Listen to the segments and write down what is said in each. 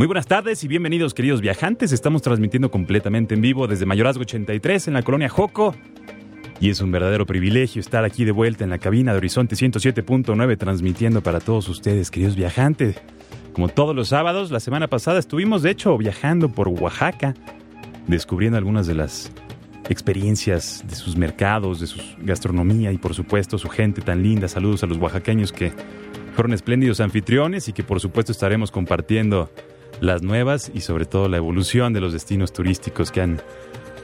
Muy buenas tardes y bienvenidos queridos viajantes. Estamos transmitiendo completamente en vivo desde Mayorazgo 83 en la colonia Joco. Y es un verdadero privilegio estar aquí de vuelta en la cabina de Horizonte 107.9 transmitiendo para todos ustedes, queridos viajantes. Como todos los sábados, la semana pasada estuvimos de hecho viajando por Oaxaca, descubriendo algunas de las experiencias de sus mercados, de su gastronomía y por supuesto su gente tan linda. Saludos a los oaxaqueños que fueron espléndidos anfitriones y que por supuesto estaremos compartiendo las nuevas y sobre todo la evolución de los destinos turísticos que han,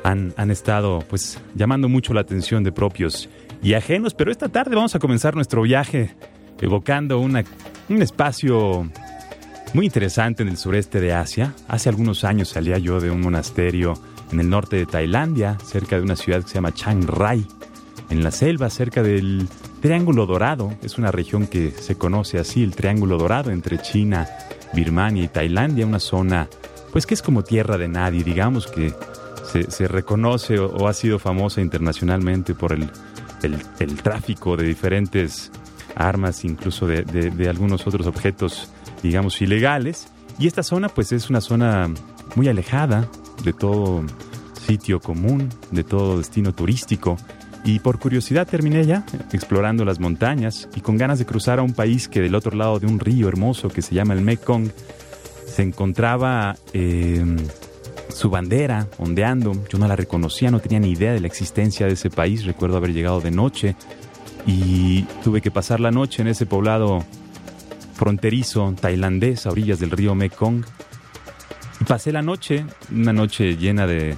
han, han estado pues llamando mucho la atención de propios y ajenos. Pero esta tarde vamos a comenzar nuestro viaje evocando una, un espacio muy interesante en el sureste de Asia. Hace algunos años salía yo de un monasterio en el norte de Tailandia, cerca de una ciudad que se llama Chiang Rai, en la selva, cerca del Triángulo Dorado. Es una región que se conoce así, el Triángulo Dorado, entre China, Birmania y Tailandia, una zona pues que es como tierra de nadie, digamos que se, reconoce o, ha sido famosa internacionalmente por el, el, tráfico de diferentes armas, incluso de, de, algunos otros objetos, digamos, ilegales. Y esta zona pues es una zona muy alejada de todo sitio común, de todo destino turístico. Y por curiosidad terminé ya explorando las montañas y con ganas de cruzar a un país que del otro lado de un río hermoso que se llama el Mekong se encontraba em, su bandera ondeando. Yo no la reconocía, no tenía ni idea de la existencia de ese país. Recuerdo haber llegado de noche y tuve que pasar la noche en ese poblado fronterizo tailandés a orillas del río Mekong. Y pasé la noche, una noche llena de,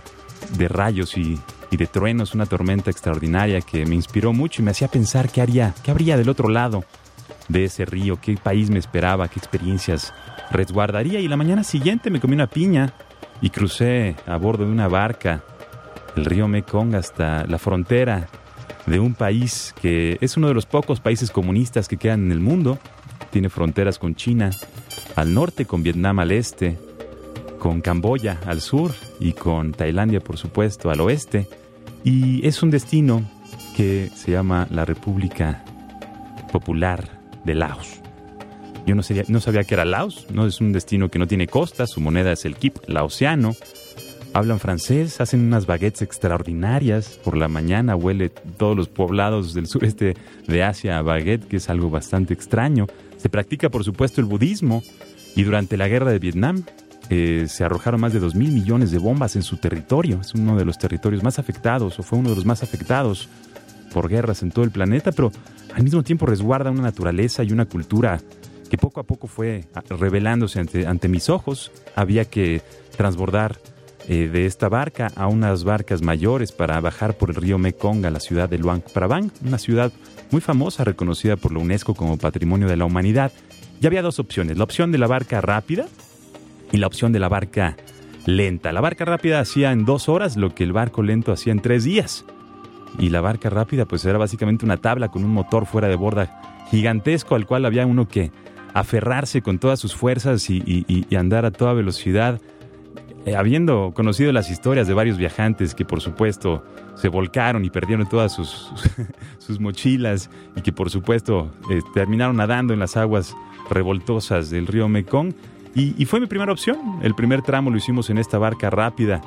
de rayos y y de truenos, una tormenta extraordinaria que me inspiró mucho y me hacía pensar qué haría, qué habría del otro lado de ese río, qué país me esperaba, qué experiencias resguardaría. Y la mañana siguiente me comí una piña y crucé a bordo de una barca el río Mekong hasta la frontera de un país que es uno de los pocos países comunistas que quedan en el mundo. Tiene fronteras con China al norte, con Vietnam al este, con Camboya al sur y con Tailandia, por supuesto, al oeste. Y es un destino que se llama la República Popular de Laos. Yo no sabía, que era Laos, no es un destino que no tiene costas, su moneda es el kip laosiano. Hablan francés, hacen unas baguettes extraordinarias. Por la mañana huele todos los poblados del sureste de Asia a baguette, que es algo bastante extraño. Se practica, por supuesto, el budismo. Y durante la guerra de Vietnam, eh, se arrojaron más de 2 mil millones de bombas en su territorio. Es uno de los territorios más afectados, o fue uno de los más afectados por guerras en todo el planeta, pero al mismo tiempo resguarda una naturaleza y una cultura que poco a poco fue ah, revelándose ante, mis ojos. Había que transbordar eh, de esta barca a unas barcas mayores para bajar por el río Mekong a la ciudad de Luang Prabang, una ciudad muy famosa, reconocida por la UNESCO como Patrimonio de la Humanidad. Y había dos opciones, la opción de la barca rápida, y la opción de la barca lenta. La barca rápida hacía en dos horas lo que el barco lento hacía en tres días. Y la barca rápida pues era básicamente una tabla con un motor fuera de borda gigantesco al cual había uno que aferrarse con todas sus fuerzas y, andar a toda velocidad. Eh, habiendo conocido las historias de varios viajantes que por supuesto se volcaron y perdieron todas sus, sus, mochilas y que por supuesto eh, terminaron nadando en las aguas revoltosas del río Mekong, y, fue mi primera opción. El primer tramo lo hicimos en esta barca rápida,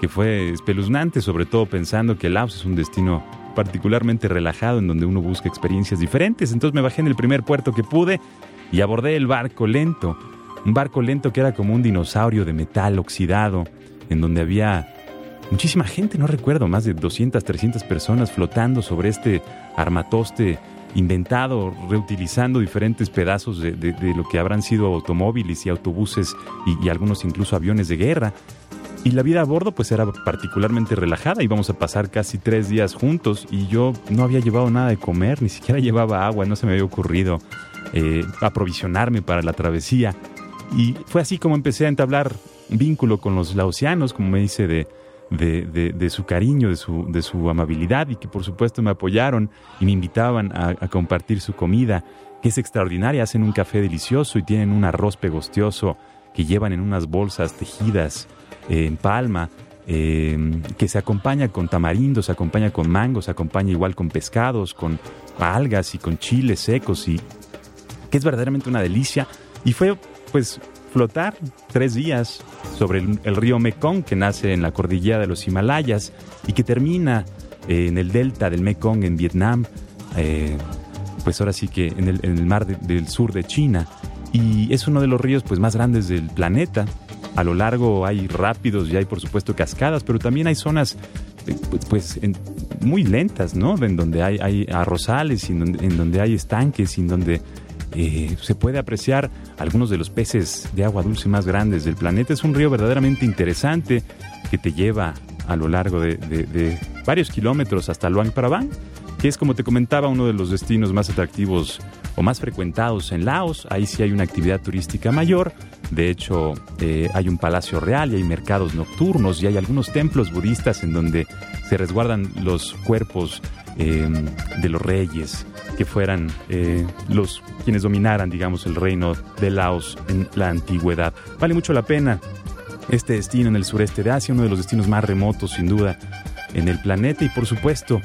que fue espeluznante, sobre todo pensando que Laos es un destino particularmente relajado en donde uno busca experiencias diferentes. Entonces me bajé en el primer puerto que pude y abordé el barco lento. Un barco lento que era como un dinosaurio de metal oxidado, en donde había muchísima gente, no recuerdo, más de 200, 300 personas flotando sobre este armatoste inventado, reutilizando diferentes pedazos de, lo que habrán sido automóviles y autobuses y, algunos incluso aviones de guerra. Y la vida a bordo pues era particularmente relajada, íbamos a pasar casi tres días juntos y yo no había llevado nada de comer, ni siquiera llevaba agua, no se me había ocurrido eh, aprovisionarme para la travesía. Y fue así como empecé a entablar vínculo con los laosianos, como me dice, de, de, su cariño, de su, de su amabilidad y que por supuesto me apoyaron y me invitaban a, compartir su comida, que es extraordinaria. Hacen un café delicioso y tienen un arroz pegostioso que llevan en unas bolsas tejidas eh, en palma. Eh, que se acompaña con tamarindo, se acompaña con mangos, se acompaña igual con pescados, con algas y con chiles secos y que es verdaderamente una delicia. Y fue pues flotar tres días sobre el, río Mekong que nace en la cordillera de los Himalayas y que termina eh, en el delta del Mekong en Vietnam, eh, pues ahora sí que en el, mar del sur de China. Y es uno de los ríos pues más grandes del planeta. A lo largo hay rápidos y hay por supuesto cascadas, pero también hay zonas eh, pues, muy lentas, ¿no? En donde hay, hay arrozales, en donde, en donde hay estanques, en donde eh, se puede apreciar algunos de los peces de agua dulce más grandes del planeta. Es un río verdaderamente interesante que te lleva a lo largo de, varios kilómetros hasta Luang Prabang, que es como te comentaba uno de los destinos más atractivos o más frecuentados en Laos. Ahí sí hay una actividad turística mayor. De hecho, eh, hay un palacio real y hay mercados nocturnos y hay algunos templos budistas en donde se resguardan los cuerpos eh, de los reyes que fueran eh, los quienes dominaran, digamos, el reino de Laos en la antigüedad. Vale mucho la pena este destino en el sureste de Asia, uno de los destinos más remotos, sin duda, en el planeta y, por supuesto,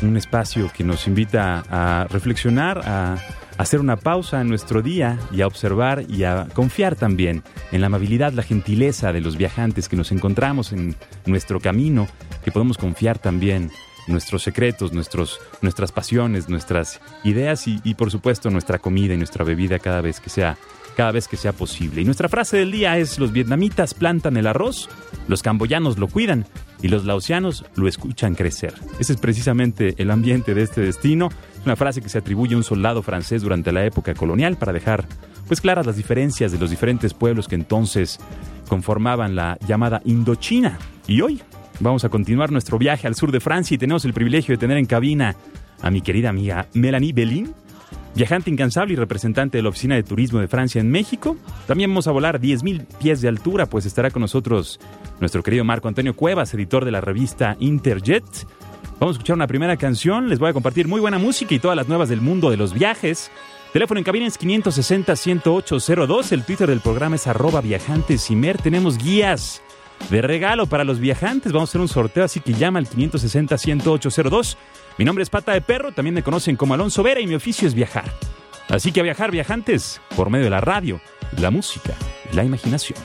un espacio que nos invita a reflexionar, a hacer una pausa en nuestro día y a observar y a confiar también en la amabilidad, la gentileza de los viajantes que nos encontramos en nuestro camino, que podemos confiar también nuestros secretos, nuestros, nuestras pasiones, nuestras ideas y, por supuesto nuestra comida y nuestra bebida cada vez que sea cada vez que sea posible. Y nuestra frase del día es los vietnamitas plantan el arroz, los camboyanos lo cuidan y los laosianos lo escuchan crecer. Ese es precisamente el ambiente de este destino. Es una frase que se atribuye a un soldado francés durante la época colonial para dejar pues claras las diferencias de los diferentes pueblos que entonces conformaban la llamada Indochina. Y hoy Vamos a continuar nuestro viaje al sur de Francia y tenemos el privilegio de tener en cabina a mi querida amiga Melanie Belin, viajante incansable y representante de la Oficina de Turismo de Francia en México. También vamos a volar 10.000 pies de altura, pues estará con nosotros nuestro querido Marco Antonio Cuevas, editor de la revista Interjet. Vamos a escuchar una primera canción, les voy a compartir muy buena música y todas las nuevas del mundo de los viajes. Teléfono en cabina es 560-10802, el Twitter del programa es arroba viajantesimer, tenemos guías de regalo para los viajantes. Vamos a hacer un sorteo, así que llama al 560-10802. Mi nombre es Pata de Perro, también me conocen como Alonso Vera y mi oficio es viajar. Así que a viajar viajantes por medio de la radio, la música, la imaginación.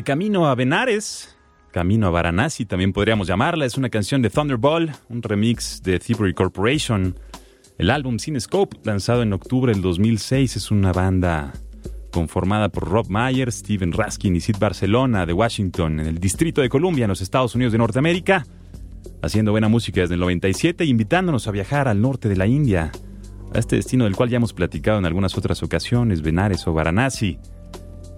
De camino a Benares, camino a Varanasi también podríamos llamarla, es una canción de Thunderball, un remix de Thievery Corporation. El álbum Cinescope, lanzado en octubre del 2006, es una banda conformada por Rob Mayer, Steven Raskin y Sid Barcelona de Washington, en el Distrito de Columbia, en los Estados Unidos de Norteamérica, haciendo buena música desde el 97 e invitándonos a viajar al norte de la India, a este destino del cual ya hemos platicado en algunas otras ocasiones, Benares o Varanasi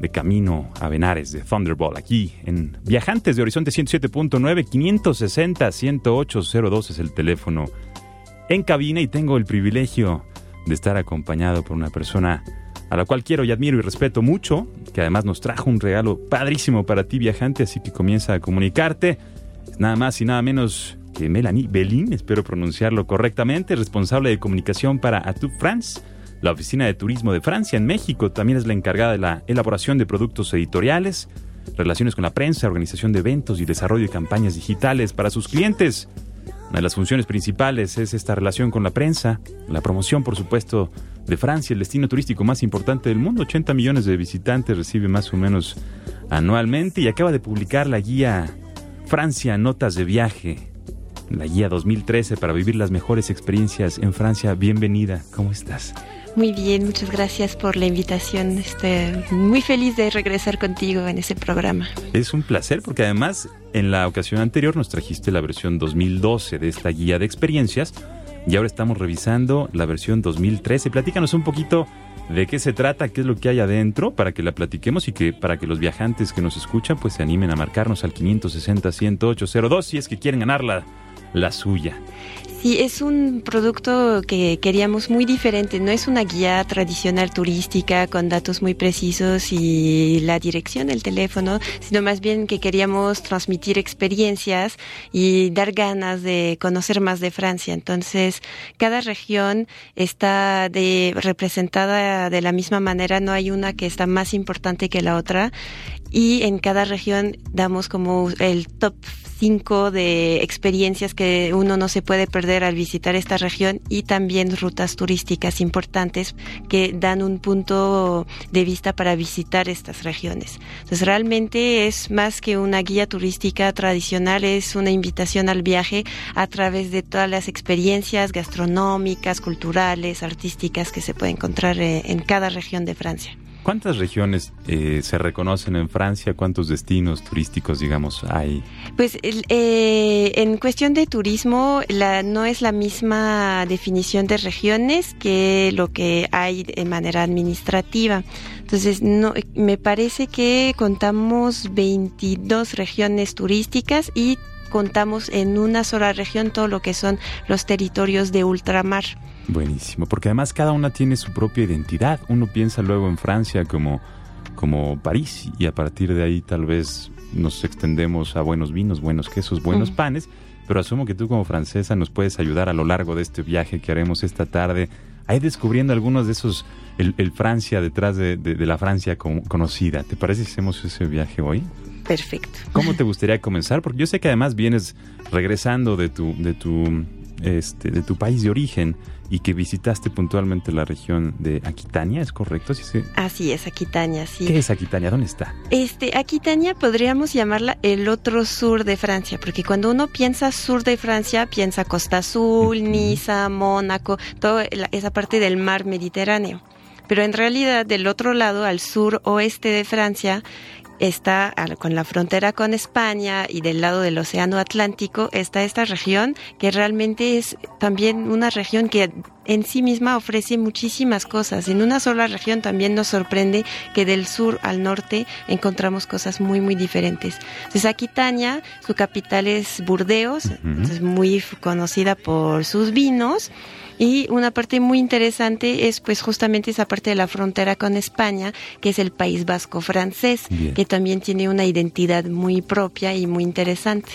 de camino a Benares de Thunderball, aquí en Viajantes de Horizonte 107.9, 560-10802 es el teléfono en cabina y tengo el privilegio de estar acompañado por una persona a la cual quiero y admiro y respeto mucho, que además nos trajo un regalo padrísimo para ti viajante, así que comienza a comunicarte. nada más y nada menos que Melanie Belín, espero pronunciarlo correctamente, responsable de comunicación para Atu France la Oficina de Turismo de Francia en México también es la encargada de la elaboración de productos editoriales, relaciones con la prensa, organización de eventos y desarrollo de campañas digitales para sus clientes. Una de las funciones principales es esta relación con la prensa, la promoción, por supuesto, de Francia, el destino turístico más importante del mundo. 80 millones de visitantes recibe más o menos anualmente y acaba de publicar la guía Francia Notas de Viaje, la guía 2013 para vivir las mejores experiencias en Francia. Bienvenida, ¿cómo estás? Muy bien, muchas gracias por la invitación. Estoy muy feliz de regresar contigo en ese programa. Es un placer porque además en la ocasión anterior nos trajiste la versión 2012 de esta guía de experiencias y ahora estamos revisando la versión 2013. Platícanos un poquito de qué se trata, qué es lo que hay adentro para que la platiquemos y que para que los viajantes que nos escuchan pues se animen a marcarnos al 560 10802 si es que quieren ganar la, la suya. Sí, es un producto que queríamos muy diferente. No es una guía tradicional turística con datos muy precisos y la dirección del teléfono, sino más bien que queríamos transmitir experiencias y dar ganas de conocer más de Francia. Entonces, cada región está de, representada de la misma manera. No hay una que está más importante que la otra. Y en cada región damos como el top cinco de experiencias que uno no se puede perder al visitar esta región y también rutas turísticas importantes que dan un punto de vista para visitar estas regiones. Entonces realmente es más que una guía turística tradicional, es una invitación al viaje a través de todas las experiencias gastronómicas, culturales, artísticas que se puede encontrar eh, en cada región de Francia. ¿Cuántas regiones eh, se reconocen en Francia? ¿Cuántos destinos turísticos, digamos, hay? Pues eh, en cuestión de turismo, la, no es la misma definición de regiones que lo que hay de manera administrativa. Entonces, no, me parece que contamos 22 regiones turísticas y contamos en una sola región todo lo que son los territorios de ultramar. Buenísimo, porque además cada una tiene su propia identidad. Uno piensa luego en Francia como, como París y a partir de ahí tal vez nos extendemos a buenos vinos, buenos quesos, buenos panes, pero asumo que tú como francesa nos puedes ayudar a lo largo de este viaje que haremos esta tarde, a ir descubriendo algunos de esos, el, Francia detrás de, la Francia conocida. ¿Te parece si hacemos ese viaje hoy? Perfecto. ¿Cómo te gustaría comenzar? Porque yo sé que además vienes regresando de tu, de tu, este, de tu país de origen y que visitaste puntualmente la región de Aquitania, ¿es correcto? Así es, Aquitania, sí. ¿Qué es Aquitania? ¿Dónde está? Este, Aquitania podríamos llamarla el otro sur de Francia, porque cuando uno piensa sur de Francia, piensa Costa Azul, Niza, Mónaco, toda esa parte del mar Mediterráneo. Pero en realidad, del otro lado, al sur oeste de Francia, está con la frontera con España y del lado del Océano Atlántico está esta región que realmente es también una región que en sí misma ofrece muchísimas cosas. En una sola región también nos sorprende que del sur al norte encontramos cosas muy, muy diferentes. Entonces, Aquitania, su capital es Burdeos, es muy conocida por sus vinos. Y una parte muy interesante es pues justamente esa parte de la frontera con España, que es el País Vasco francés, que también tiene una identidad muy propia y muy interesante.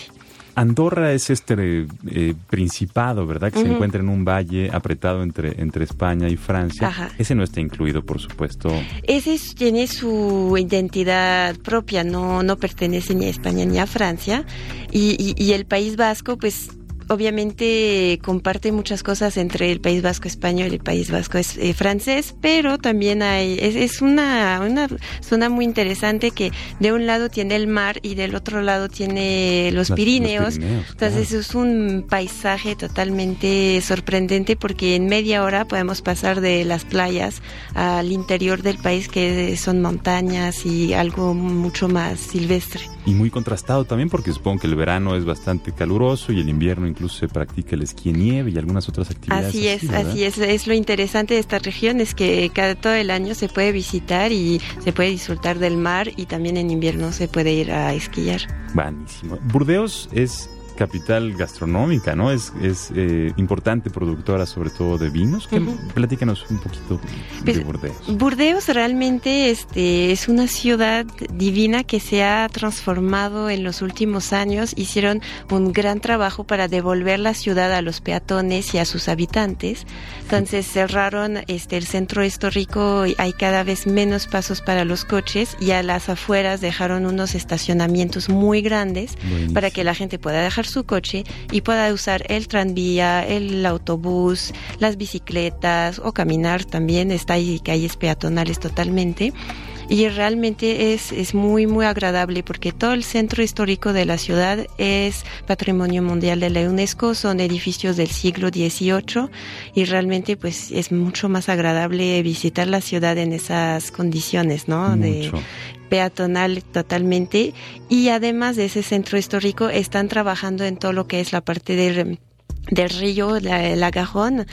Andorra es este eh, principado, ¿verdad? Que se encuentra en un valle apretado entre, entre España y Francia. Ese no está incluido, por supuesto. Ese tiene su identidad propia, no, no pertenece ni a España ni a Francia. Y, y, y el País Vasco, pues obviamente comparte muchas cosas entre el País Vasco español y el País Vasco eh, francés, pero también hay, es, una, una zona muy interesante que de un lado tiene el mar y del otro lado tiene los, Pirineos. Entonces es un paisaje totalmente sorprendente porque en media hora podemos pasar de las playas al interior del país que son montañas y algo mucho más silvestre. Y muy contrastado también porque supongo que el verano es bastante caluroso y el invierno incluso se practica el esquí en nieve y algunas otras actividades. Así es, así, es. Es lo interesante de esta región es que cada todo el año se puede visitar y se puede disfrutar del mar y también en invierno se puede ir a esquiar. Buenísimo. Burdeos es capital gastronómica, ¿no? Es, es eh, importante productora sobre todo de vinos. Platícanos un poquito de pues, Burdeos. Burdeos realmente este, es una ciudad divina que se ha transformado en los últimos años. Hicieron un gran trabajo para devolver la ciudad a los peatones y a sus habitantes. Entonces cerraron este, el centro histórico, hay cada vez menos pasos para los coches y a las afueras dejaron unos estacionamientos muy grandes para que la gente pueda dejar su coche y pueda usar el tranvía, el autobús, las bicicletas o caminar también. Está ahí calles peatonales totalmente y realmente es, es muy muy agradable porque todo el centro histórico de la ciudad es patrimonio mundial de la UNESCO, son edificios del siglo XVIII y realmente pues es mucho más agradable visitar la ciudad en esas condiciones, ¿no? De peatonal totalmente y además de ese centro histórico están trabajando en todo lo que es la parte del del río la, la Gajón,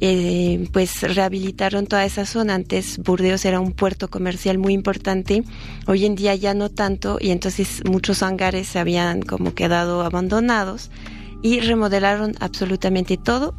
eh, pues rehabilitaron toda esa zona. Antes Burdeos era un puerto comercial muy importante, hoy en día ya no tanto, y entonces muchos hangares se habían como quedado abandonados y remodelaron absolutamente todo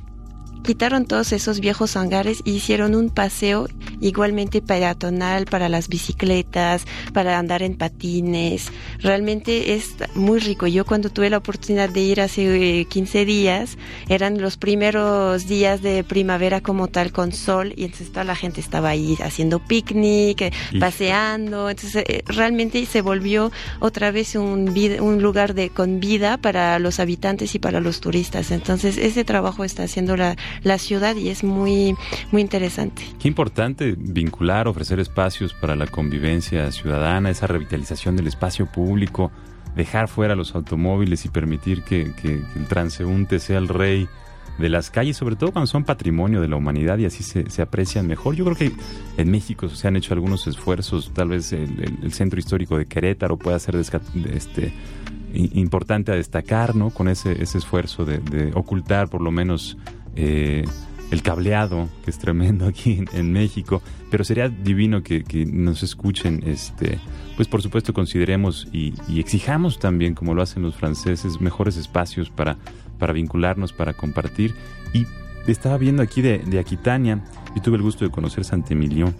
quitaron todos esos viejos hangares y hicieron un paseo igualmente peatonal para las bicicletas, para andar en patines. Realmente es muy rico. Yo cuando tuve la oportunidad de ir hace 15 eh, días, eran los primeros días de primavera como tal con sol y entonces toda la gente estaba ahí haciendo picnic, eh, paseando. Entonces eh, realmente se volvió otra vez un, un lugar de con vida para los habitantes y para los turistas. Entonces ese trabajo está haciendo la, la ciudad y es muy, muy interesante. Qué importante vincular, ofrecer espacios para la convivencia ciudadana, esa revitalización del espacio público, dejar fuera los automóviles y permitir que, el transeúnte sea el rey de las calles, sobre todo cuando son patrimonio de la humanidad y así se, aprecian mejor. Yo creo que en México se han hecho algunos esfuerzos, tal vez el, centro histórico de Querétaro pueda ser este, importante a destacar, ¿no? Con ese, ese esfuerzo de, ocultar por lo menos eh, el cableado, que es tremendo aquí en, México, pero sería divino que, nos escuchen, este, pues por supuesto consideremos y, exijamos también, como lo hacen los franceses, mejores espacios para, para vincularnos, para compartir. Y estaba viendo aquí de, Aquitania, y tuve el gusto de conocer Santemilión,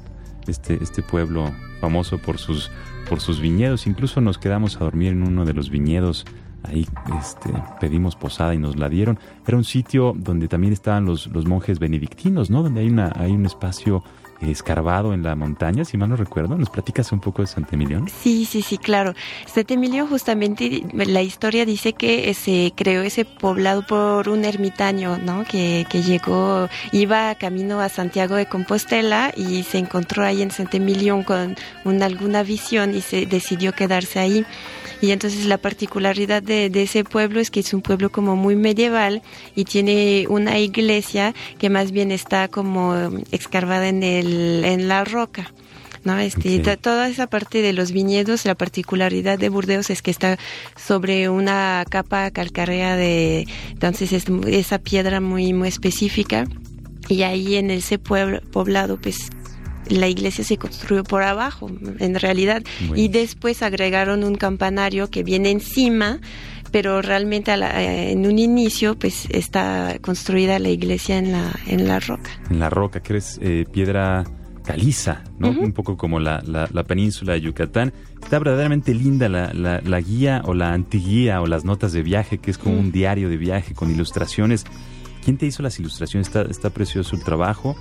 este, este pueblo famoso por sus, por sus viñedos, incluso nos quedamos a dormir en uno de los viñedos ahí este, pedimos posada y nos la dieron. Era un sitio donde también estaban los, los monjes benedictinos, ¿no? Donde hay, una, hay un espacio escarbado en la montaña, si mal no recuerdo. ¿Nos platicas un poco de Santemilión? Sí, sí, sí, claro. Santemilión justamente, la historia dice que se creó ese poblado por un ermitaño, ¿no? Que, que llegó, iba camino a Santiago de Compostela y se encontró ahí en Santemilión con una, alguna visión y se decidió quedarse ahí. Y entonces la particularidad de, ese pueblo es que es un pueblo como muy medieval y tiene una iglesia que más bien está como excavada en, el, en la roca. ¿no? Este, Toda esa parte de los viñedos, la particularidad de Burdeos es que está sobre una capa calcárea de, entonces es esa piedra muy, muy específica y ahí en ese pueblo, poblado pues la iglesia se construyó por abajo, en realidad, y después agregaron un campanario que viene encima, pero realmente eh, en un inicio pues está construida la iglesia en la, en la roca. En la roca, que es eh, piedra caliza, ¿no? Un poco como la, la, península de Yucatán. Está verdaderamente linda la, la, guía o la antiguía o las notas de viaje, que es como un diario de viaje con ilustraciones. ¿Quién te hizo las ilustraciones? Está, está precioso el trabajo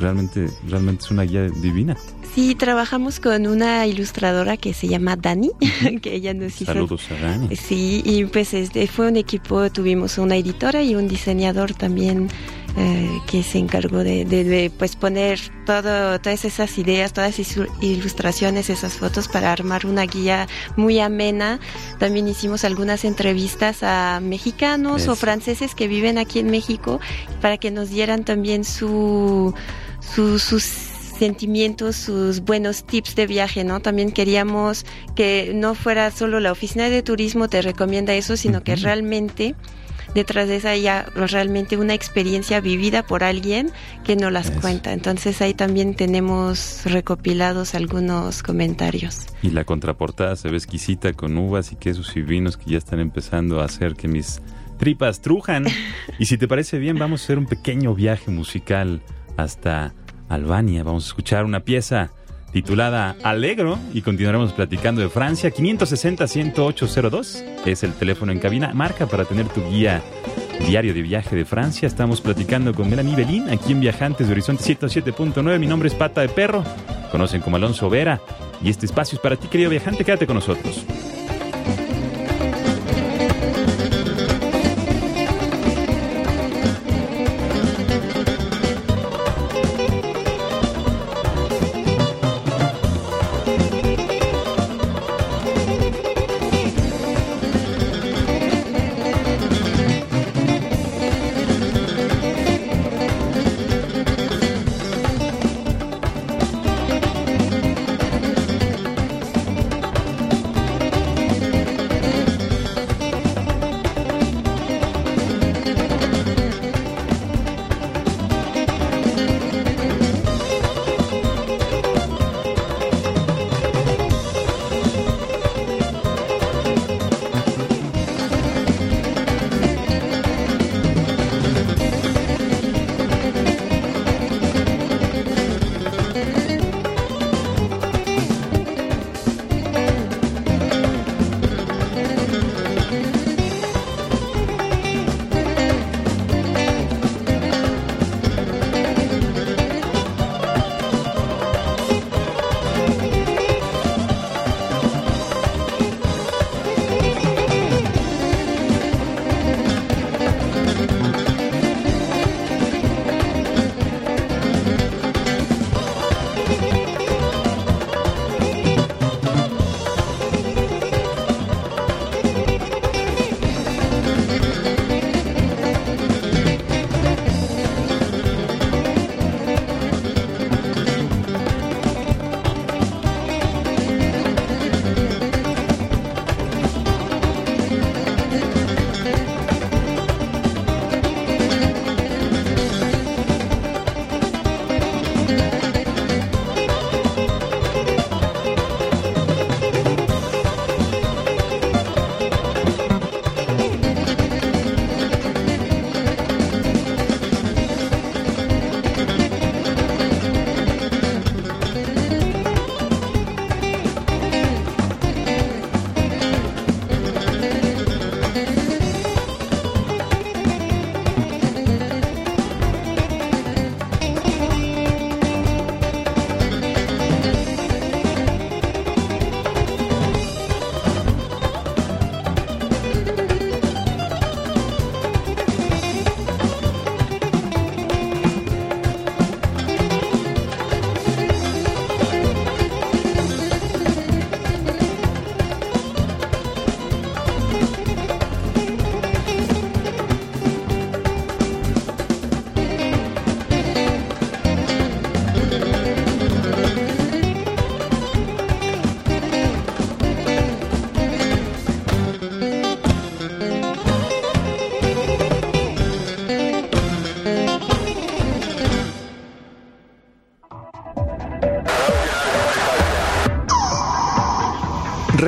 realmente, realmente es una guía divina. Sí, trabajamos con una ilustradora que se llama Dani, que ella nos hizo. Saludos a Dani. Sí, y pues este fue un equipo, tuvimos una editora y un diseñador también eh, que se encargó de, de, de, pues poner todo, todas esas ideas, todas esas ilustraciones, esas fotos para armar una guía muy amena. También hicimos algunas entrevistas a mexicanos o franceses que viven aquí en México para que nos dieran también su, su sus sentimientos, sus buenos tips de viaje, ¿no? También queríamos que no fuera solo la oficina de turismo te recomienda eso, sino uh -huh. que realmente detrás de esa ya realmente una experiencia vivida por alguien que no las Eso. cuenta. Entonces ahí también tenemos recopilados algunos comentarios. Y la contraportada se ve exquisita con uvas y quesos y vinos que ya están empezando a hacer que mis tripas trujan. y si te parece bien, vamos a hacer un pequeño viaje musical hasta Albania. Vamos a escuchar una pieza titulada Alegro y continuaremos platicando de Francia. 560-10802 es el teléfono en cabina. Marca para tener tu guía diario de viaje de Francia. Estamos platicando con Melanie Belín aquí en Viajantes de Horizonte 107.9. Mi nombre es Pata de Perro. Conocen como Alonso Vera. Y este espacio es para ti, querido viajante. Quédate con nosotros.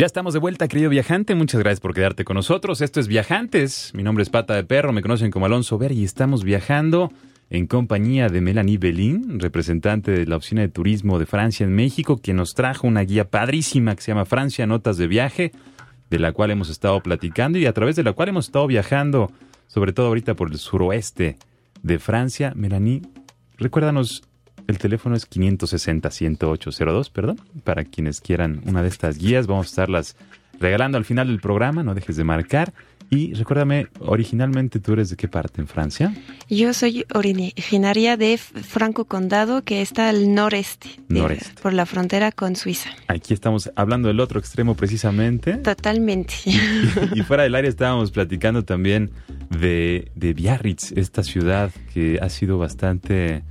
Ya estamos de vuelta, querido viajante. Muchas gracias por quedarte con nosotros. Esto es Viajantes. Mi nombre es Pata de Perro, me conocen como Alonso Ver y estamos viajando en compañía de Melanie Belín, representante de la Oficina de Turismo de Francia en México, quien nos trajo una guía padrísima que se llama Francia Notas de Viaje, de la cual hemos estado platicando y a través de la cual hemos estado viajando, sobre todo ahorita por el suroeste de Francia. Melanie, recuérdanos el teléfono es 560-10802, perdón. Para quienes quieran una de estas guías, vamos a estarlas regalando al final del programa, no dejes de marcar. Y recuérdame, originalmente tú eres de qué parte en Francia? Yo soy originaria de Franco Condado, que está al noreste, noreste. por la frontera con Suiza. Aquí estamos hablando del otro extremo precisamente. Totalmente. Y, fuera del área estábamos platicando también de, de Biarritz, esta ciudad que ha sido bastante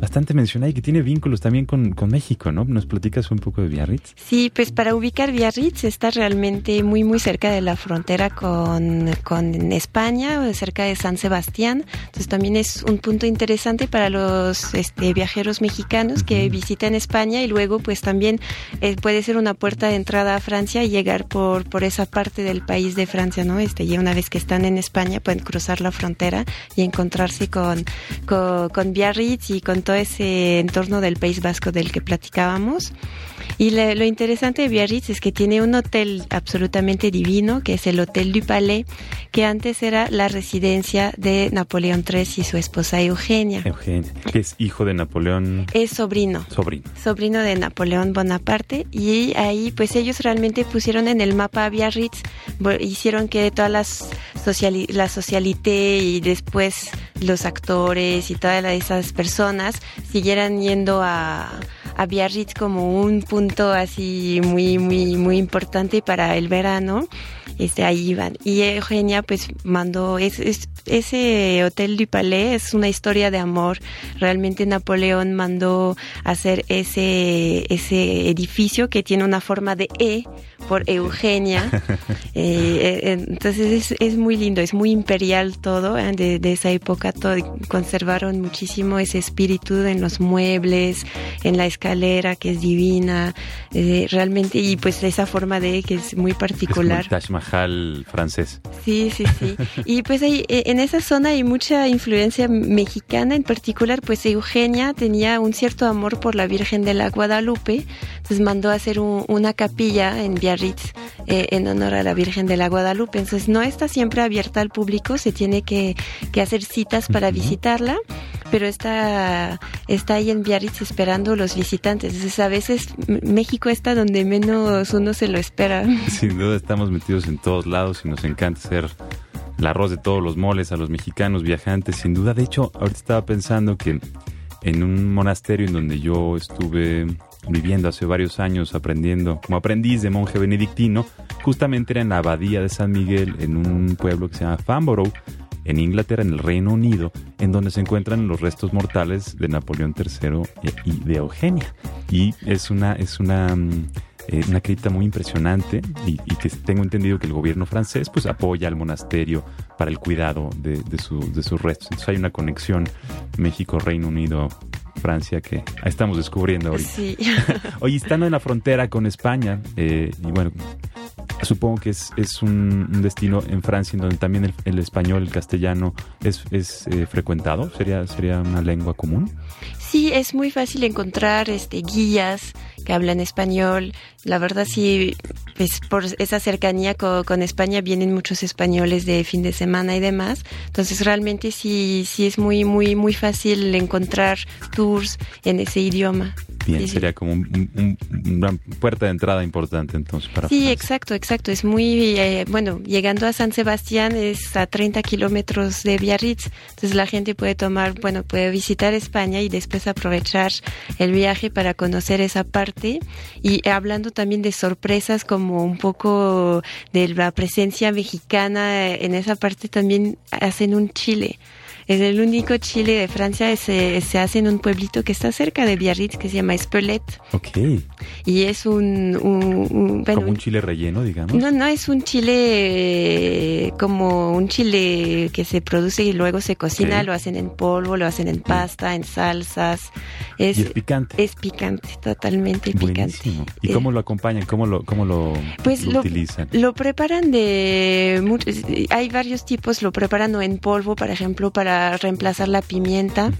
bastante mencionada y que tiene vínculos también con, México, ¿no? ¿Nos platicas un poco de Biarritz? Sí, pues para ubicar Biarritz está realmente muy, muy cerca de la frontera con, con España, cerca de San Sebastián. Entonces también es un punto interesante para los este, viajeros mexicanos que visitan España y luego pues también eh, puede ser una puerta de entrada a Francia y llegar por, por esa parte del país de Francia, ¿no? Este, y una vez que están en España pueden cruzar la frontera y encontrarse con, con, con Biarritz y con ese entorno del País Vasco del que platicábamos. Y lo interesante de Biarritz es que tiene un hotel absolutamente divino, que es el Hotel du Palais, que antes era la residencia de Napoleón III y su esposa Eugenia. Eugenia, que es hijo de Napoleón. Es sobrino. Sobrino. Sobrino de Napoleón Bonaparte. Y ahí, pues ellos realmente pusieron en el mapa a Biarritz, hicieron que todas las la socialité y después los actores y todas esas personas siguieran yendo a, a Biarritz como un punto así muy, muy, muy importante para el verano. Este, ahí iban. Y Eugenia pues mandó, es, ese Hotel du Palais es una historia de amor. Realmente Napoleón mandó hacer ese, ese edificio que tiene una forma de E por Eugenia. Eh, eh, entonces es, es, muy lindo, es muy imperial todo ¿eh? de, de, esa época. Todo, conservaron muchísimo ese espíritu en los muebles, en la escalera que es divina, realmente, y pues esa forma de que es muy particular. Es Taj Mahal francés. Sí, sí, sí. y pues ahí, en esa zona hay mucha influencia mexicana, en particular, pues Eugenia tenía un cierto amor por la Virgen de la Guadalupe, entonces mandó a hacer una capilla en Eh, en honor a la Virgen de la Guadalupe. Entonces no está siempre abierta al público, se tiene que, hacer citas para visitarla, pero está, está ahí en Biarritz esperando los visitantes. Entonces a veces México está donde menos uno se lo espera. Sin duda estamos metidos en todos lados y nos encanta ser el arroz de todos los moles a los mexicanos viajantes, sin duda. De hecho, ahorita estaba pensando que en un monasterio en donde yo estuve viviendo hace varios años aprendiendo como aprendiz de monje benedictino, justamente era en la abadía de San Miguel, en un pueblo que se llama Farnborough, en Inglaterra, en el Reino Unido, en donde se encuentran los restos mortales de Napoleón III y de Eugenia. Y es una, es una mm, eh, una crítica muy impresionante y, que tengo entendido que el gobierno francés pues apoya al monasterio para el cuidado de, de, sus restos. Entonces hay una conexión México-Reino Unido Francia que estamos descubriendo ahorita. Sí. Oye, estando en la frontera con España, eh, y bueno, supongo que es, es un, destino en Francia en donde también el, español, el castellano es, es eh, frecuentado, ¿Sería, ¿sería una lengua común? Sí, es muy fácil encontrar este, guías que hablan español. La verdad sí, pues por esa cercanía con, España vienen muchos españoles de fin de semana y demás. Entonces realmente sí, sí es muy, muy, muy fácil encontrar tours en ese idioma. Bien, sería como una puerta de entrada importante entonces para Sí, exacto, exacto. Es muy, eh, bueno, llegando a San Sebastián es a 30 kilómetros de Biarritz. Entonces la gente puede tomar, bueno, puede visitar España y después aprovechar el viaje para conocer esa parte. Y hablando también de sorpresas como un poco de la presencia mexicana en esa parte, también hacen un chile Es el único chile de Francia, se, se hace en un pueblito que está cerca de Biarritz, que se llama Espelette. Ok. Y es un... un, como un chile relleno, digamos. No, no, es un chile eh, como un chile que se produce y luego se cocina, lo hacen en polvo, lo hacen en pasta, en salsas. Es, y es picante. Es picante, totalmente Buenísimo. picante. ¿Y cómo lo acompañan? ¿Cómo lo, cómo lo, pues lo, utilizan? Lo preparan de... Hay varios tipos, lo preparan en polvo, por ejemplo, para reemplazar la pimienta.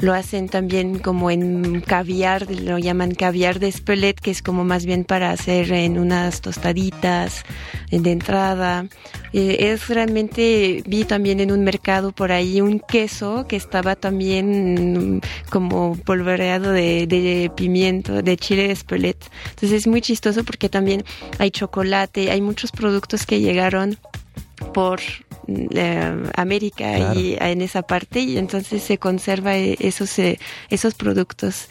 Lo hacen también como en caviar, lo llaman caviar de Spelette, que es como más bien para hacer en unas tostaditas de entrada. Eh, es realmente, vi también en un mercado por ahí un queso que estaba también como polvoreado de, de pimiento, de chile de Spelette. Entonces es muy chistoso porque también hay chocolate, hay muchos productos que llegaron por eh, América y en esa parte y entonces se conserva esos eh, esos productos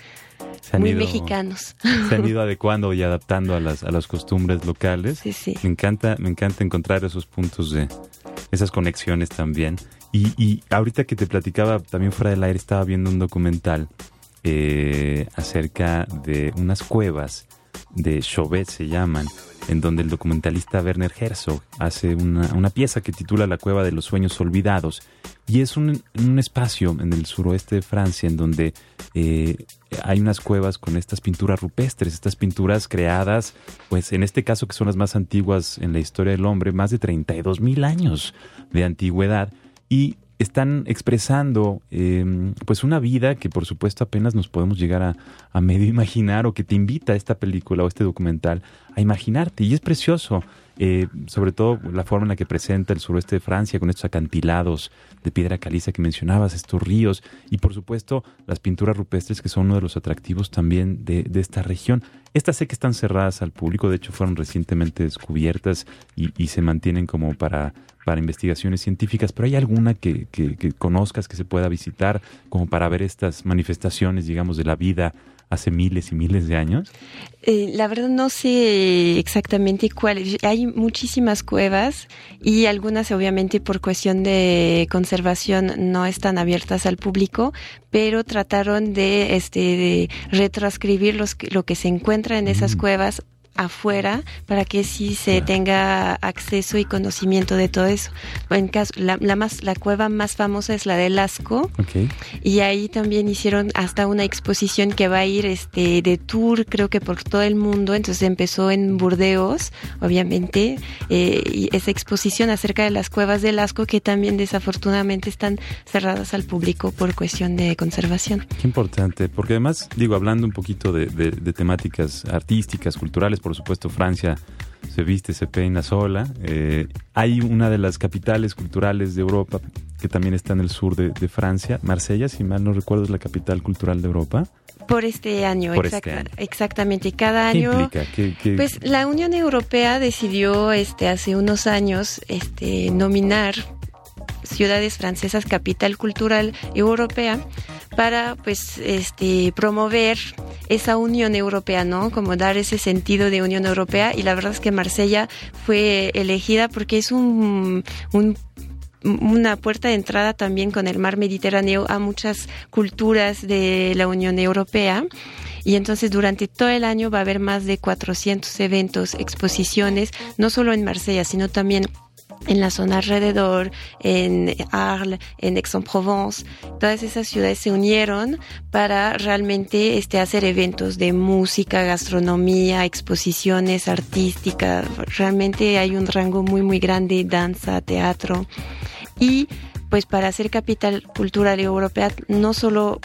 muy mexicanos. Se han ido adecuando y adaptando a las, a las costumbres locales. Sí, sí. Me encanta, me encanta encontrar esos puntos de, esas conexiones también. Y, y ahorita que te platicaba, también fuera del aire, estaba viendo un documental eh, acerca de unas cuevas de Chauvet, se llaman, en donde el documentalista Werner Herzog hace una, una, pieza que titula La Cueva de los Sueños Olvidados. Y es un, un espacio en el suroeste de Francia en donde eh, hay unas cuevas con estas pinturas rupestres, estas pinturas creadas, pues en este caso que son las más antiguas en la historia del hombre, más de 32 mil años de antigüedad. Y están expresando em, pues una vida que por supuesto apenas nos podemos llegar a, a, medio imaginar o que te invita a esta película o este documental a imaginarte. Y es precioso eh, sobre todo la forma en la que presenta el suroeste de Francia con estos acantilados de piedra caliza que mencionabas, estos ríos y por supuesto las pinturas rupestres que son uno de los atractivos también de, de esta región. Estas sé que están cerradas al público, de hecho fueron recientemente descubiertas y, y se mantienen como para, para investigaciones científicas, pero ¿hay alguna que, que, que conozcas que se pueda visitar como para ver estas manifestaciones, digamos, de la vida hace miles y miles de años? Eh, la verdad no sé exactamente cuáles. Hay muchísimas cuevas y algunas obviamente por cuestión de conservación no están abiertas al público, pero trataron de, este, de retranscribir los, lo que se encuentra en esas cuevas afuera para que sí se tenga acceso y conocimiento de todo eso. En caso, la, más, la cueva más famosa es la de Lasco y ahí también hicieron hasta una exposición que va a ir este de tour creo que por todo el mundo. Entonces empezó en Burdeos, obviamente, eh, y esa exposición acerca de las cuevas de Lasco que también desafortunadamente están cerradas al público por cuestión de conservación. Qué importante, porque además digo hablando un poquito de, de temáticas artísticas, culturales por supuesto Francia se viste, se peina sola. Eh, hay una de las capitales culturales de Europa que también está en el sur de, Francia, Marsella, si mal no recuerdo, es la capital cultural de Europa. Por este año, este exactamente. Cada año. Pues la Unión Europea decidió este hace unos años este nominar ciudades francesas capital cultural europea para pues este promover esa Unión Europea, ¿no? Como dar ese sentido de Unión Europea y la verdad es que Marsella fue elegida porque es un, una puerta de entrada también con el mar Mediterráneo a muchas culturas de la Unión Europea. Y entonces durante todo el año va a haber más de 400 eventos, exposiciones, no solo en Marsella, sino también en la zona alrededor, en Arles, en Aix-en-Provence, todas esas ciudades se unieron para realmente este, hacer eventos de música, gastronomía, exposiciones artísticas. Realmente hay un rango muy, muy grande, danza, teatro. Y pues para ser capital cultural europea no solo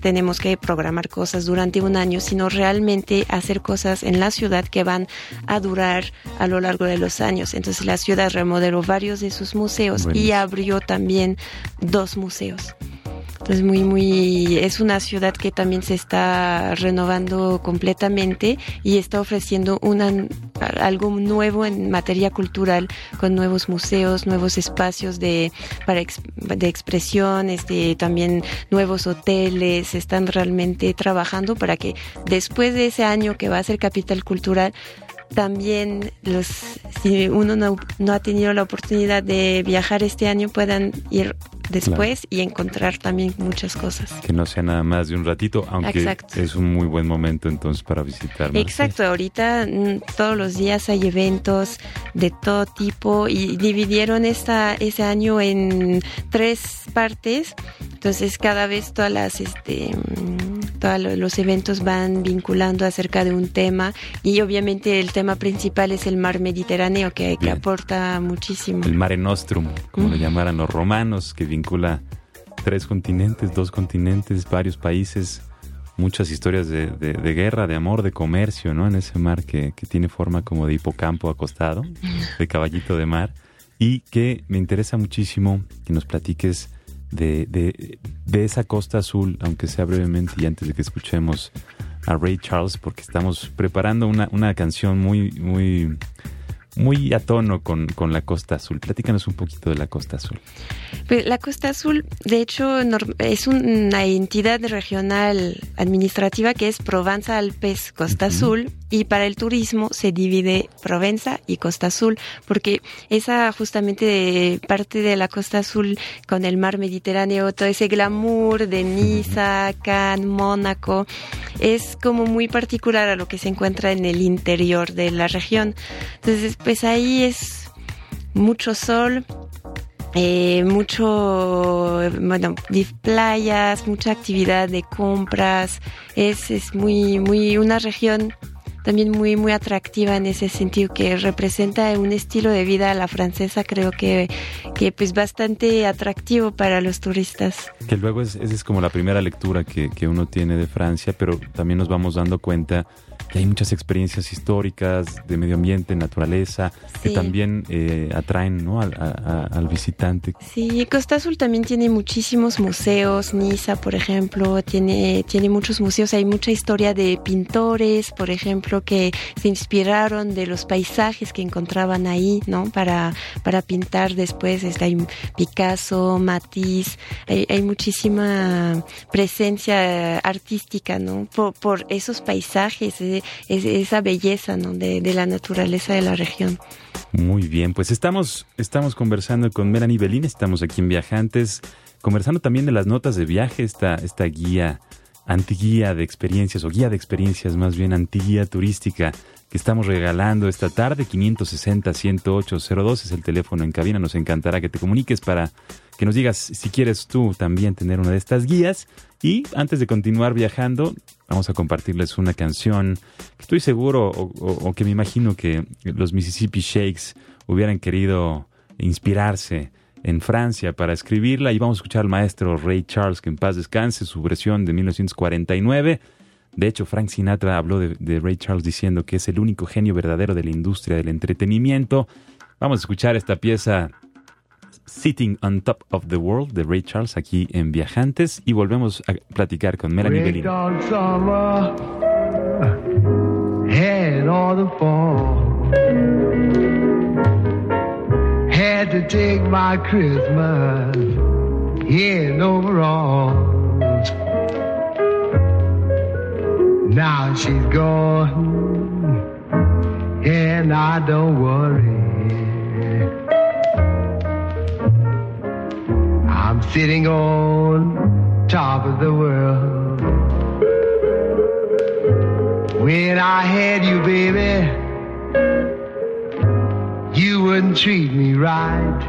tenemos que programar cosas durante un año, sino realmente hacer cosas en la ciudad que van a durar a lo largo de los años. Entonces la ciudad remodeló varios de sus museos y abrió también dos museos. Entonces muy muy es una ciudad que también se está renovando completamente y está ofreciendo una algo nuevo en materia cultural con nuevos museos, nuevos espacios de para de expresión, este también nuevos hoteles, están realmente trabajando para que después de ese año que va a ser capital cultural también los si uno no, no ha tenido la oportunidad de viajar este año puedan ir después y encontrar también muchas cosas. Que no sea nada más de un ratito, aunque es un muy buen momento entonces para visitar. Exacto, ahorita mm, todos los días hay eventos de todo tipo y dividieron esta, ese año en tres partes. Entonces cada vez todas las este mm, todos los eventos van vinculando acerca de un tema y obviamente el tema principal es el mar Mediterráneo que, que aporta muchísimo. El Mare Nostrum, como lo llamaran los romanos, que vincula tres continentes, dos continentes, varios países, muchas historias de, guerra, de amor, de comercio, ¿no? En ese mar que, que tiene forma como de hipocampo acostado, de caballito de mar, y que me interesa muchísimo que nos platiques de, de, esa costa azul, aunque sea brevemente y antes de que escuchemos a Ray Charles, porque estamos preparando una, una canción muy, muy muy a tono con, con, la Costa Azul. Platícanos un poquito de la Costa Azul. Pues, la Costa Azul, de hecho, es una entidad regional administrativa que es Provenza-Alpes Costa Azul y para el turismo se divide Provenza y Costa Azul porque esa justamente parte de la Costa Azul con el mar Mediterráneo, todo ese glamour de Niza, Cannes, Mónaco, es como muy particular a lo que se encuentra en el interior de la región. Entonces, pues ahí es mucho sol, eh, mucho, bueno, playas, mucha actividad de compras. Es, es muy, muy, una región también muy muy atractiva en ese sentido que representa un estilo de vida a la francesa creo que, que pues bastante atractivo para los turistas. Que luego es, es como la primera lectura que, que uno tiene de Francia pero también nos vamos dando cuenta que hay muchas experiencias históricas de medio ambiente, naturaleza, que también eh, atraen ¿no? al, al, visitante. Sí, Costa Azul también tiene muchísimos museos, Niza, por ejemplo, tiene, tiene muchos museos, hay mucha historia de pintores, por ejemplo, que se inspiraron de los paisajes que encontraban ahí, ¿no? Para, para pintar después, está hay Picasso, Matisse, hay, hay muchísima presencia artística, ¿no? Por, por esos paisajes, esa belleza de, la naturaleza de la región. Muy bien, pues estamos, estamos conversando con Melanie Belín, estamos aquí en Viajantes, conversando también de las notas de viaje, esta, esta guía, antiguía de experiencias, o guía de experiencias más bien, antiguía turística que estamos regalando esta tarde, 560-10802 es el teléfono en cabina, nos encantará que te comuniques para que nos digas si quieres tú también tener una de estas guías. Y antes de continuar viajando, vamos a compartirles una canción que estoy seguro o, que me imagino que los Mississippi Shakes hubieran querido inspirarse en Francia para escribirla y vamos a escuchar al maestro Ray Charles, que en paz descanse, su versión de 1949. De hecho, Frank Sinatra habló de, de, Ray Charles diciendo que es el único genio verdadero de la industria del entretenimiento. Vamos a escuchar esta pieza Sitting on Top of the World de Ray Charles aquí en Viajantes y volvemos a platicar con Melanie Belín. Had to take my Christmas in overalls. Now she's gone, and I don't worry. I'm sitting on top of the world. When I had you, baby, you wouldn't treat me right.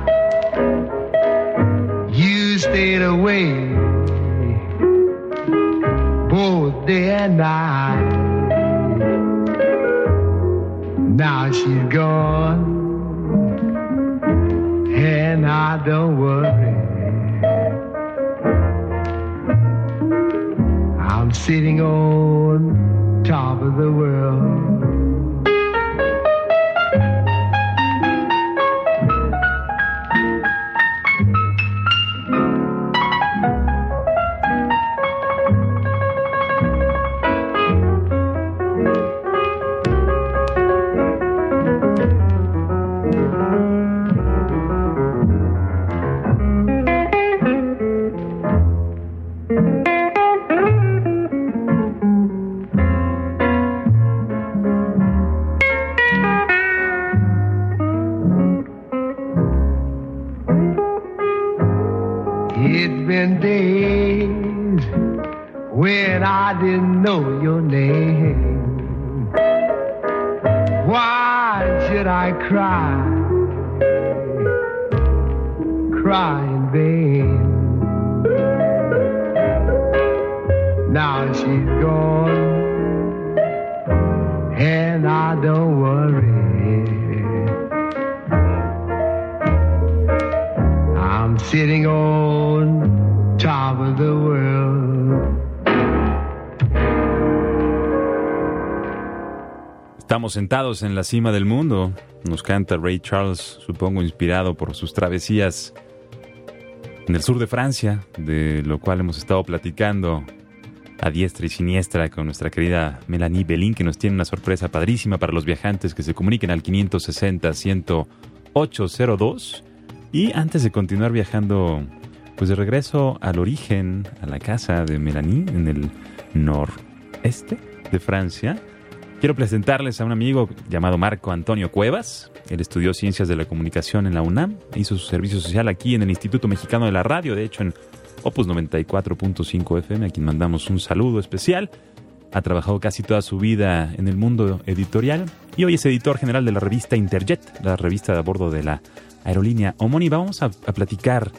You stayed away both day and night. Now she's gone, and I don't worry. Sitting on top of the world. When I didn't know your name. Why should I cry? Cry in vain. Now she's gone, and I don't worry. I'm sitting on Estamos sentados en la cima del mundo. Nos canta Ray Charles, supongo inspirado por sus travesías en el sur de Francia, de lo cual hemos estado platicando a diestra y siniestra con nuestra querida Melanie Belín, que nos tiene una sorpresa padrísima para los viajantes que se comuniquen al 560-10802. Y antes de continuar viajando, pues de regreso al origen, a la casa de Melanie, en el noreste de Francia, quiero presentarles a un amigo llamado Marco Antonio Cuevas. Él estudió Ciencias de la Comunicación en la UNAM, hizo su servicio social aquí en el Instituto Mexicano de la Radio, de hecho en Opus 94.5 FM, a quien mandamos un saludo especial. Ha trabajado casi toda su vida en el mundo editorial y hoy es editor general de la revista Interjet, la revista de a bordo de la aerolínea homónima. Vamos a, a platicar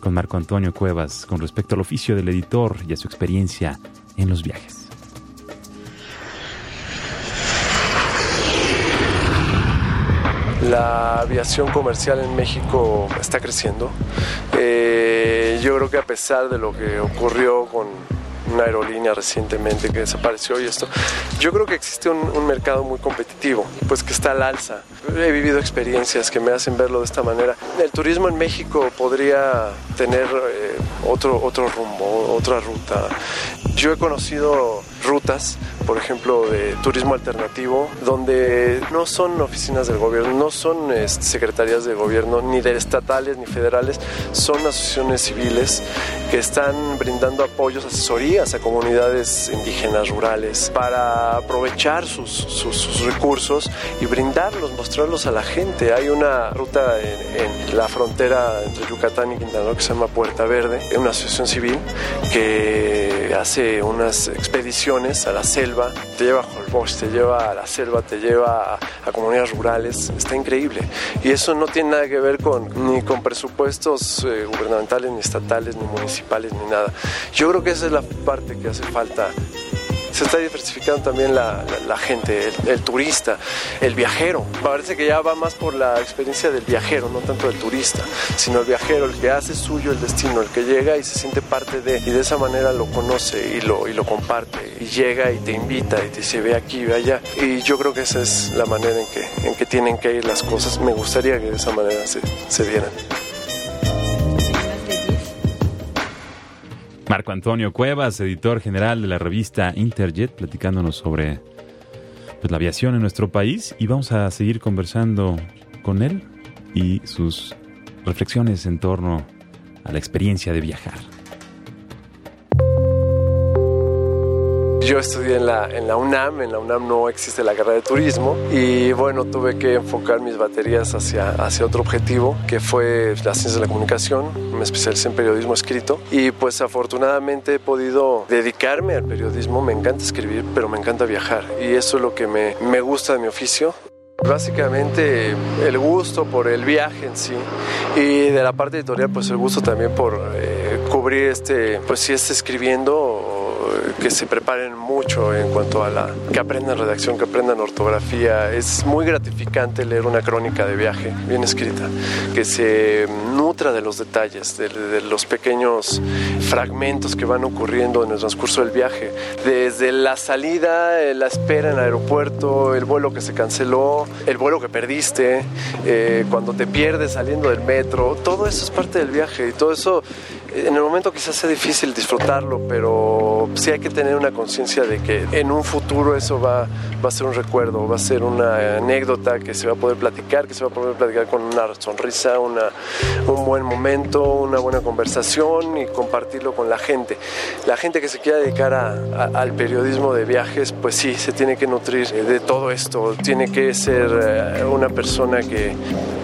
con Marco Antonio Cuevas con respecto al oficio del editor y a su experiencia en los viajes. La aviación comercial en México está creciendo. Eh, yo creo que a pesar de lo que ocurrió con una aerolínea recientemente que desapareció y esto, yo creo que existe un, un mercado muy competitivo, pues que está al alza. He vivido experiencias que me hacen verlo de esta manera. El turismo en México podría tener eh, otro, otro rumbo, otra ruta. Yo he conocido rutas, por ejemplo, de turismo alternativo, donde no son oficinas del gobierno, no son este, secretarías de gobierno, ni de estatales ni federales, son asociaciones civiles que están brindando apoyos, asesorías a comunidades indígenas rurales para aprovechar sus, sus, sus recursos y brindarlos, mostrarlos a la gente. Hay una ruta en, en la frontera entre Yucatán y Quintana Roo que se llama Puerta Verde, una asociación civil que hace unas expediciones a la selva, te lleva a Holbox, te lleva a la selva, te lleva a, a, comunidades rurales, está increíble. Y eso no tiene nada que ver con, ni con presupuestos eh, gubernamentales, ni estatales, ni municipales, ni nada. Yo creo que esa es la parte que hace falta se está diversificando también la, gente, el, turista, el viajero. Parece que ya va más por la experiencia del viajero, no tanto del turista, sino el viajero, el que hace suyo el destino, el que llega y se siente parte de, y de esa manera lo conoce y lo, y lo comparte, y llega y te invita y te dice ve aquí, ve allá. Y yo creo que esa es la manera en que, en que tienen que ir las cosas. Me gustaría que de esa manera se, se dieran. Marco Antonio Cuevas, editor general de la revista Interjet, platicándonos sobre pues, la aviación en nuestro país y vamos a seguir conversando con él y sus reflexiones en torno a la experiencia de viajar. Yo estudié en la, en la UNAM, en la UNAM no existe la carrera de turismo y bueno, tuve que enfocar mis baterías hacia, hacia otro objetivo que fue la ciencia de la comunicación, me especialicé en periodismo escrito y pues afortunadamente he podido dedicarme al periodismo, me encanta escribir, pero me encanta viajar y eso es lo que me, me gusta de mi oficio. Básicamente el gusto por el viaje en sí y de la parte editorial pues el gusto también por eh, cubrir este, pues si es escribiendo que se preparen mucho en cuanto a la que aprendan redacción, que aprendan ortografía. Es muy gratificante leer una crónica de viaje bien escrita, que se nutra de los detalles, de, los pequeños fragmentos que van ocurriendo en el transcurso del viaje, desde la salida, la espera en el aeropuerto, el vuelo que se canceló, el vuelo que perdiste, eh, cuando te pierdes saliendo del metro, todo eso es parte del viaje y todo eso en el momento quizás sea difícil disfrutarlo, pero sí hay que tener una conciencia de que en un futuro eso va, va a ser un recuerdo, va a ser una anécdota que se va a poder platicar, que se va a poder platicar con una sonrisa, una, un buen momento, una buena conversación y compartirlo con la gente. La gente que se quiera dedicar a, a, al periodismo de viajes, pues sí, se tiene que nutrir de todo esto, tiene que ser una persona que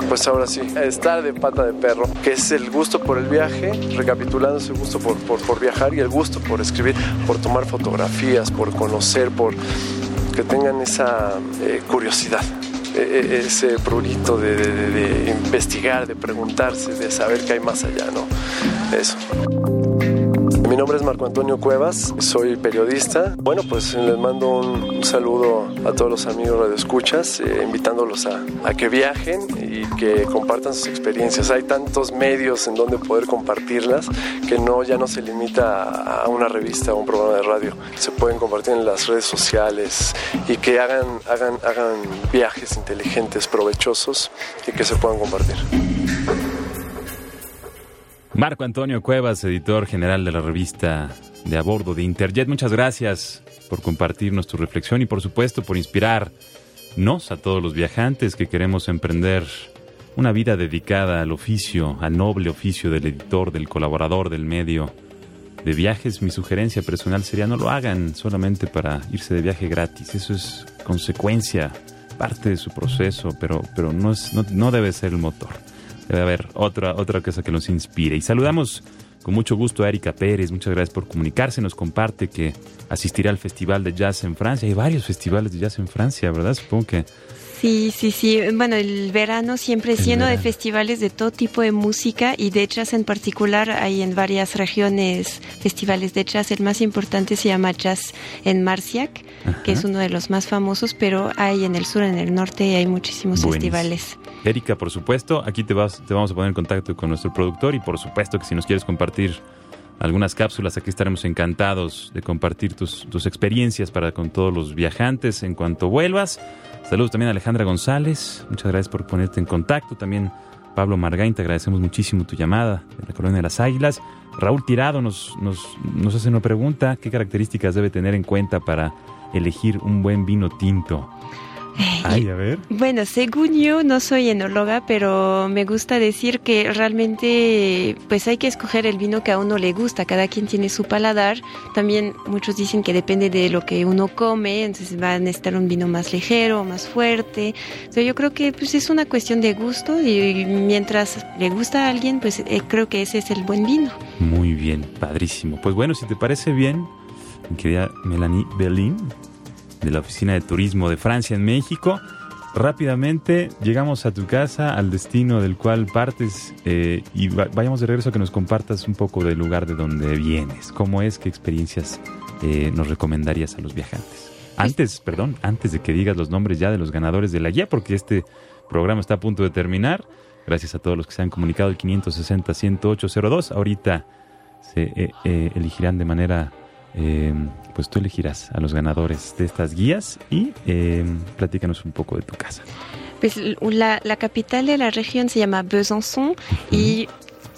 pues ahora sí, estar de pata de perro, que es el gusto por el viaje, recapitulando ese gusto por, por, por viajar y el gusto por escribir, por tomar fotografías, por conocer, por que tengan esa eh, curiosidad e- e- ese prurito de- de investigar, de preguntarse, de saber qué hay más allá, ¿no? Eso. Mi nombre es Marco Antonio Cuevas, soy periodista. Bueno, pues les mando un, saludo a todos los amigos de Escuchas, invitándolos a, que viajen y que compartan sus experiencias. Hay tantos medios en donde poder compartirlas que no ya no se limita a, a una revista o un programa de radio. Se pueden compartir en las redes sociales y que hagan, hagan, hagan viajes inteligentes, provechosos y que se puedan compartir. Marco Antonio Cuevas, editor general de la revista de a bordo de Interjet, muchas gracias por compartirnos tu reflexión y por supuesto por inspirarnos a todos los viajantes que queremos emprender una vida dedicada al oficio, al noble oficio del editor, del colaborador del medio de viajes. Mi sugerencia personal sería no lo hagan solamente para irse de viaje gratis. Eso es consecuencia, parte de su proceso, pero, pero no, es, no, no debe ser el motor. Debe haber otra, otra cosa que nos inspire. Y saludamos con mucho gusto a Erika Pérez. Muchas gracias por comunicarse. Nos comparte que asistirá al Festival de Jazz en Francia. Hay varios festivales de jazz en Francia, ¿verdad? Supongo que Sí, sí, sí. Bueno, el verano siempre es El lleno de festivales de todo tipo de música y de jazz en particular. Hay en varias regiones festivales de jazz. El más importante se llama Jazz en Marciac, que es uno de los más famosos, pero hay en el sur, en el norte, hay muchísimos Buenísimo. festivales. Erika, por supuesto, aquí te, vas, te vamos a poner en contacto con nuestro productor y por supuesto que si nos quieres compartir algunas cápsulas, aquí estaremos encantados de compartir tus, tus experiencias para con todos los viajantes en cuanto vuelvas. Saludos también a Alejandra González, muchas gracias por ponerte en contacto. También Pablo Margain, te agradecemos muchísimo tu llamada de la Colonia de las Águilas. Raúl Tirado nos, nos, nos hace una pregunta, ¿qué características debe tener en cuenta para elegir un buen vino tinto? Ay, a ver. Bueno, según yo no soy enóloga, pero me gusta decir que realmente pues hay que escoger el vino que a uno le gusta, cada quien tiene su paladar. También muchos dicen que depende de lo que uno come, entonces va a necesitar un vino más ligero, más fuerte. Entonces yo creo que pues es una cuestión de gusto y mientras le gusta a alguien, pues eh, creo que ese es el buen vino. Muy bien, padrísimo. Pues bueno, si te parece bien, mi querida Melanie Berlin, de la Oficina de Turismo de Francia en México, rápidamente llegamos a tu casa, al destino del cual partes, eh, y va- vayamos de regreso a que nos compartas un poco del lugar de donde vienes. ¿Cómo es? ¿Qué experiencias eh, nos recomendarías a los viajantes? Antes, perdón, antes de que digas los nombres ya de los ganadores de la guía, porque este programa está a punto de terminar. Gracias a todos los que se han comunicado el 560-10802. Ahorita se eh, eh, elegirán de manera, eh, pues tú elegirás a los ganadores de estas guías y eh, platícanos un poco de tu casa. Pues la, la capital de la región se llama Besançon y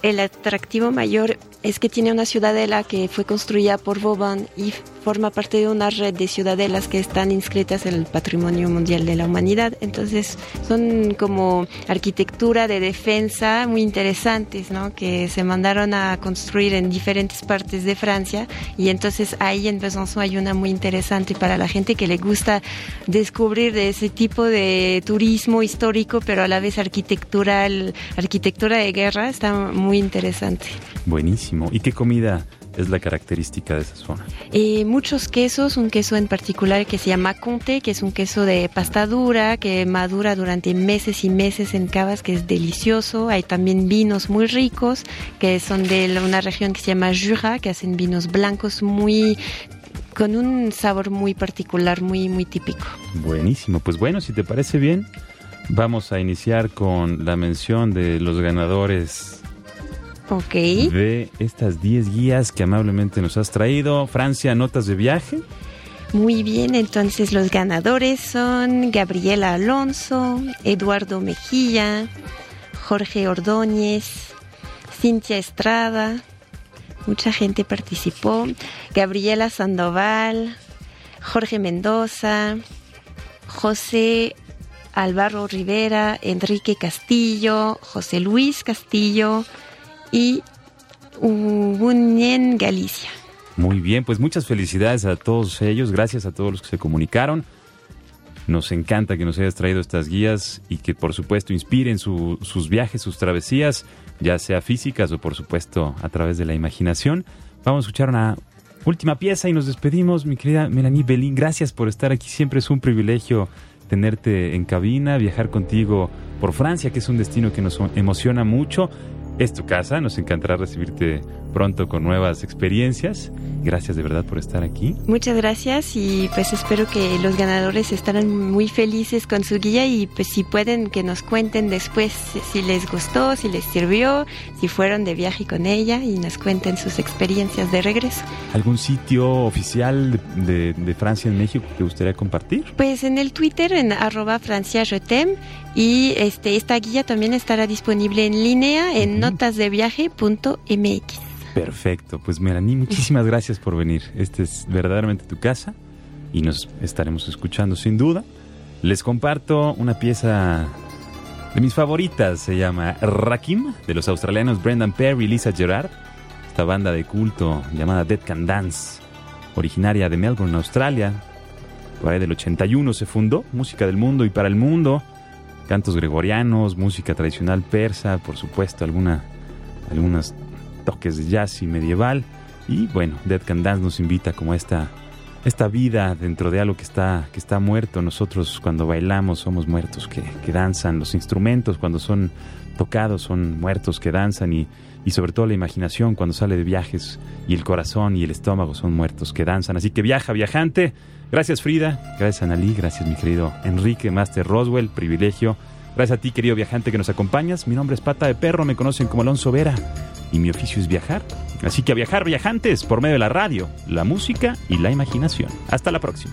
el atractivo mayor es que tiene una ciudadela que fue construida por Vauban y forma parte de una red de ciudadelas que están inscritas en el Patrimonio Mundial de la Humanidad. Entonces son como arquitectura de defensa muy interesantes, ¿no? Que se mandaron a construir en diferentes partes de Francia y entonces ahí en Besançon hay una muy interesante para la gente que le gusta descubrir de ese tipo de turismo histórico, pero a la vez arquitectural, arquitectura de guerra, está muy interesante. Buenísimo. ¿Y qué comida es la característica de esa zona? Eh, muchos quesos, un queso en particular que se llama Comté, que es un queso de pasta dura, que madura durante meses y meses en cavas, que es delicioso. Hay también vinos muy ricos, que son de una región que se llama Jura, que hacen vinos blancos muy con un sabor muy particular, muy muy típico. Buenísimo. Pues bueno, si te parece bien, vamos a iniciar con la mención de los ganadores Ok. de estas 10 guías que amablemente nos has traído. Francia, notas de viaje. Muy bien, entonces los ganadores son Gabriela Alonso, Eduardo Mejía, Jorge Ordóñez, Cintia Estrada, mucha gente participó, Gabriela Sandoval, Jorge Mendoza, José Álvaro Rivera, Enrique Castillo, José Luis Castillo y Galicia. Muy bien, pues muchas felicidades a todos ellos. Gracias a todos los que se comunicaron. Nos encanta que nos hayas traído estas guías y que por supuesto inspiren sus viajes, sus travesías, ya sea físicas o por supuesto a través de la imaginación. Vamos a escuchar una última pieza y nos despedimos, mi querida Melanie Belín. Gracias por estar aquí, siempre es un privilegio tenerte en cabina, viajar contigo por Francia, que es un destino que nos emociona mucho. Es tu casa, nos encantará recibirte pronto con nuevas experiencias. Gracias de verdad por estar aquí. Muchas gracias y pues espero que los ganadores estarán muy felices con su guía y pues si pueden que nos cuenten después si les gustó, si les sirvió, si fueron de viaje con ella y nos cuenten sus experiencias de regreso. ¿Algún sitio oficial de, Francia en México que gustaría compartir? Pues en el Twitter en arroba Francia y este, esta guía también estará disponible en línea en notasdeviaje.mx. Perfecto, pues Melanie, muchísimas gracias por venir. Este es verdaderamente tu casa y nos estaremos escuchando sin duda. Les comparto una pieza de mis favoritas, se llama Rakim, de los australianos Brendan Perry y Lisa Gerard. Esta banda de culto llamada Dead Can Dance, originaria de Melbourne, Australia. Del 81 se fundó, música del mundo y para el mundo. Cantos gregorianos, música tradicional persa, por supuesto, alguna, algunas toques de jazz y medieval. Y bueno, Dead Can Dance nos invita como esta, esta vida dentro de algo que está, que está muerto. Nosotros cuando bailamos somos muertos que, que danzan. Los instrumentos cuando son tocados son muertos que danzan y, y sobre todo la imaginación cuando sale de viajes y el corazón y el estómago son muertos que danzan. Así que viaja, viajante. Gracias Frida, gracias Analí, gracias mi querido Enrique Master Roswell, privilegio. Gracias a ti querido viajante que nos acompañas. Mi nombre es Pata de Perro, me conocen como Alonso Vera y mi oficio es viajar. Así que a viajar viajantes por medio de la radio, la música y la imaginación. Hasta la próxima.